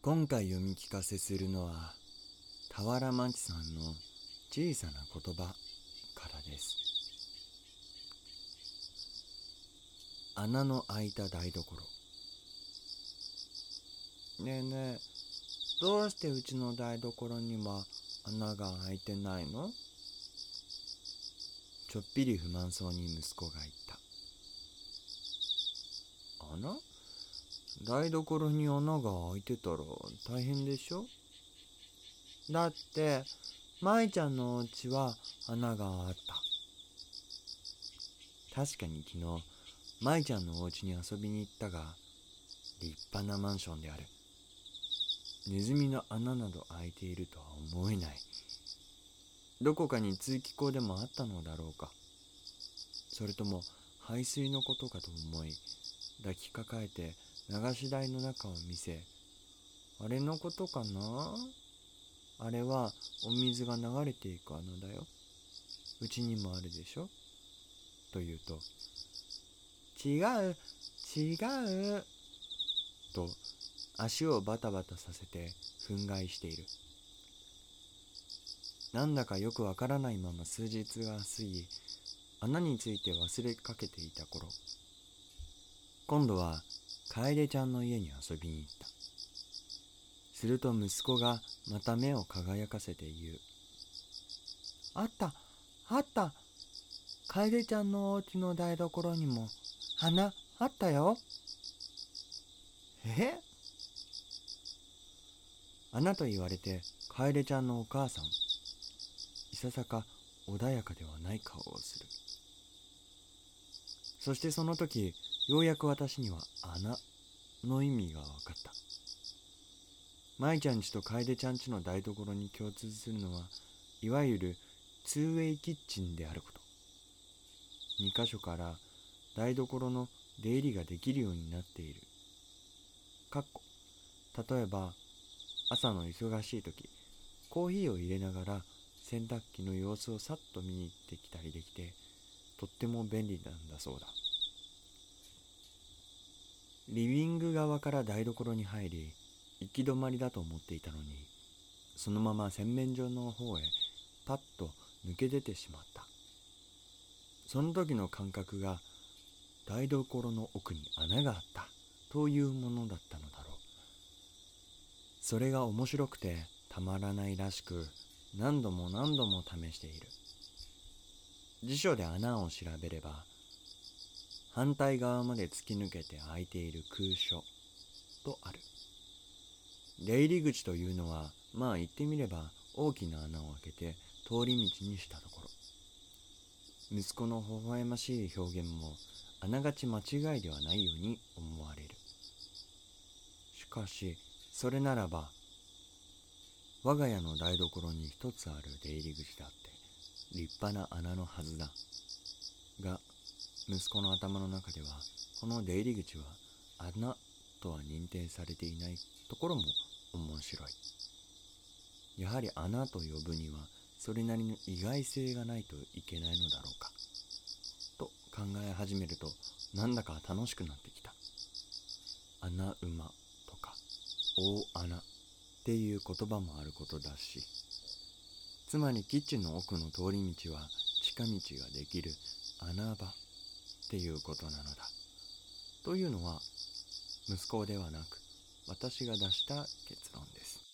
今回読み聞かせするのは俵真紀さんの小さな言葉からです。穴の開いた台所。ねえねえどうしてうちの台所には穴が開いてないの？ちょっぴり不満そうに息子が言った。穴？台所に穴が開いてたら大変でしょ？だって舞ちゃんのお家は穴があった。確かに昨日舞ちゃんのお家に遊びに行ったが立派なマンションである。ネズミの穴など開いているとは思えない。どこかに通気口でもあったのだろうか。それとも排水のことかと思い抱きかかえて流し台の中を見せあれのことかな？あれはお水が流れていく穴だよ。うちにもあるでしょ？と言うと違う違う！と足をバタバタさせて憤慨している。なんだかよくわからないまま数日が過ぎ穴について忘れかけていた頃今度は楓ちゃんの家に遊びに行った。すると息子がまた目を輝かせて言う。あったあった。楓ちゃんのお家の台所にも花あったよ。え？穴と言われて楓ちゃんのお母さんいささか穏やかではない顔をする。そしてその時ようやく私には穴の意味が分かった。舞ちゃんちと楓ちゃんちの台所に共通するのはいわゆる 2way キッチンであること。2箇所から台所の出入りができるようになっている。かっこ。例えば朝の忙しい時コーヒーを入れながら洗濯機の様子をさっと見に行ってきたりできてとっても便利なんだそうだ。リビング側から台所に入り行き止まりだと思っていたのにそのまま洗面所の方へパッと抜け出てしまった。その時の感覚が台所の奥に穴があったというものだったのだろう。それが面白くてたまらないらしく何度も何度も試している。辞書で穴を調べれば反対側まで突き抜けて開いている空所とある。出入り口というのはまあ言ってみれば大きな穴を開けて通り道にしたところ。息子の微笑ましい表現もあながち間違いではないように思われる。しかしそれならば我が家の台所に一つある出入り口だって立派な穴のはずだ。が息子の頭の中ではこの出入り口は穴とは認定されていないところも面白い。やはり穴と呼ぶにはそれなりの意外性がないといけないのだろうか。と考え始めるとなんだか楽しくなってきた。穴馬とか大穴っていう言葉もあることだし。つまりキッチンの奥の通り道は近道ができる穴場。っていうことなのだ。というのは息子ではなく私が出した結論です。